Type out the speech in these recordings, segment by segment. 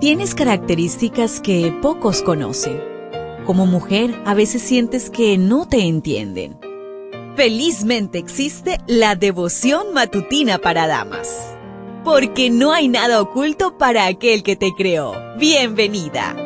Tienes características que pocos conocen. Como mujer, a veces sientes que no te entienden. Felizmente existe la devoción matutina para damas. Porque no hay nada oculto para aquel que te creó. Bienvenida.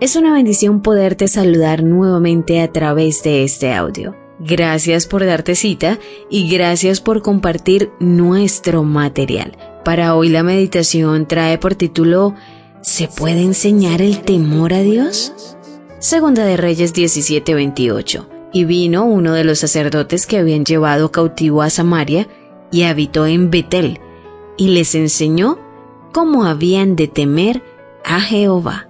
Es una bendición poderte saludar nuevamente a través de este audio. Gracias por darte cita y gracias por compartir nuestro material. Para hoy la meditación trae por título ¿Se puede enseñar el temor a Dios? Segunda de Reyes 17:28. Y vino uno de los sacerdotes que habían llevado cautivo a Samaria y habitó en Betel, y les enseñó cómo habían de temer a Jehová.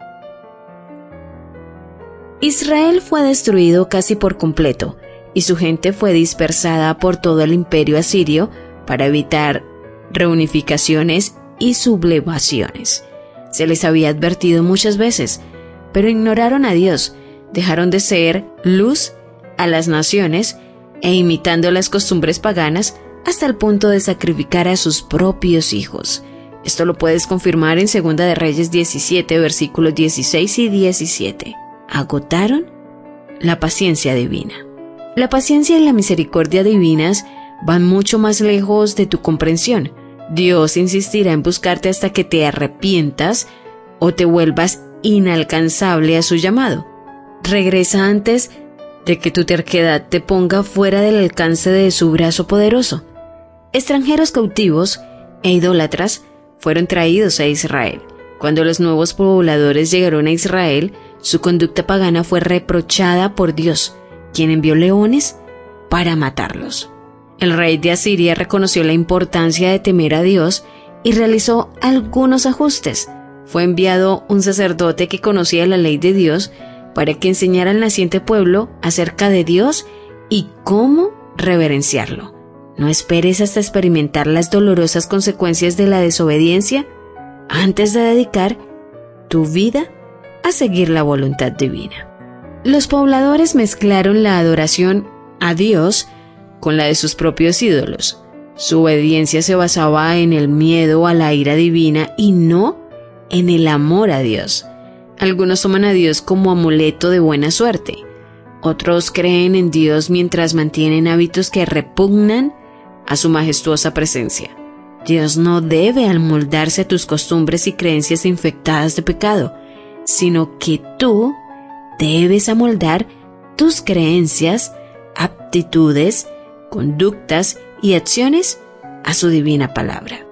Israel fue destruido casi por completo, y su gente fue dispersada por todo el imperio asirio para evitar reunificaciones y sublevaciones. Se les había advertido muchas veces, pero ignoraron a Dios, dejaron de ser luz a las naciones e imitando las costumbres paganas hasta el punto de sacrificar a sus propios hijos. Esto lo puedes confirmar en 2 de Reyes 17, versículos 16 y 17. Agotaron la paciencia divina. La paciencia y la misericordia divinas van mucho más lejos de tu comprensión. Dios insistirá en buscarte hasta que te arrepientas o te vuelvas inalcanzable a su llamado. Regresa antes de que tu terquedad te ponga fuera del alcance de su brazo poderoso. Extranjeros cautivos e idólatras fueron traídos a Israel. Cuando los nuevos pobladores llegaron a Israel, su conducta pagana fue reprochada por Dios quien envió leones para matarlos. El rey de Asiria reconoció la importancia de temer a Dios y realizó algunos ajustes. Fue enviado un sacerdote que conocía la ley de Dios para que enseñara al naciente pueblo acerca de Dios y cómo reverenciarlo. No esperes hasta experimentar las dolorosas consecuencias de la desobediencia antes de dedicar tu vida a seguir la voluntad divina. Los pobladores mezclaron la adoración a Dios con la de sus propios ídolos. Su obediencia se basaba en el miedo a la ira divina y no en el amor a Dios. Algunos toman a Dios como amuleto de buena suerte. Otros creen en Dios mientras mantienen hábitos que repugnan a su majestuosa presencia. Dios no debe amoldarse a tus costumbres y creencias infectadas de pecado, sino que tú debes amoldar tus creencias, aptitudes, conductas y acciones a su divina palabra.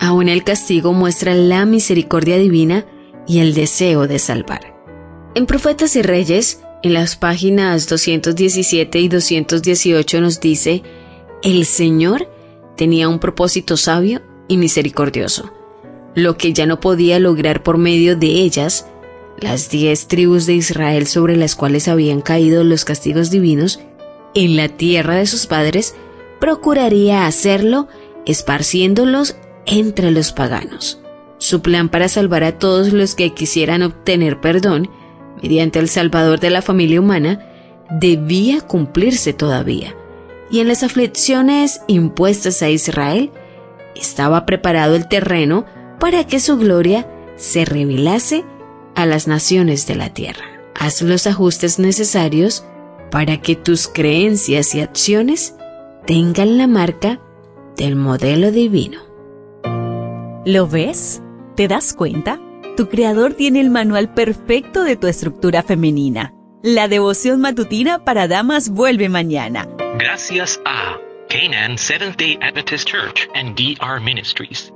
Aún el castigo muestra la misericordia divina y el deseo de salvar. En Profetas y Reyes, en las páginas 217 y 218 nos dice, el Señor tenía un propósito sabio y misericordioso. Lo que ya no podía lograr por medio de ellas, las diez tribus de Israel sobre las cuales habían caído los castigos divinos, en la tierra de sus padres, procuraría hacerlo esparciéndolos entre los paganos. Su plan para salvar a todos los que quisieran obtener perdón, mediante el Salvador de la familia humana, debía cumplirse todavía. Y en las aflicciones impuestas a Israel, estaba preparado el terreno para que su gloria se revelase a las naciones de la tierra. Haz los ajustes necesarios para que tus creencias y acciones tengan la marca del modelo divino. ¿Lo ves? ¿Te das cuenta? Tu creador tiene el manual perfecto de tu estructura femenina. La devoción matutina para damas vuelve mañana. Gracias a Canaan Seventh Day Adventist Church and DR Ministries.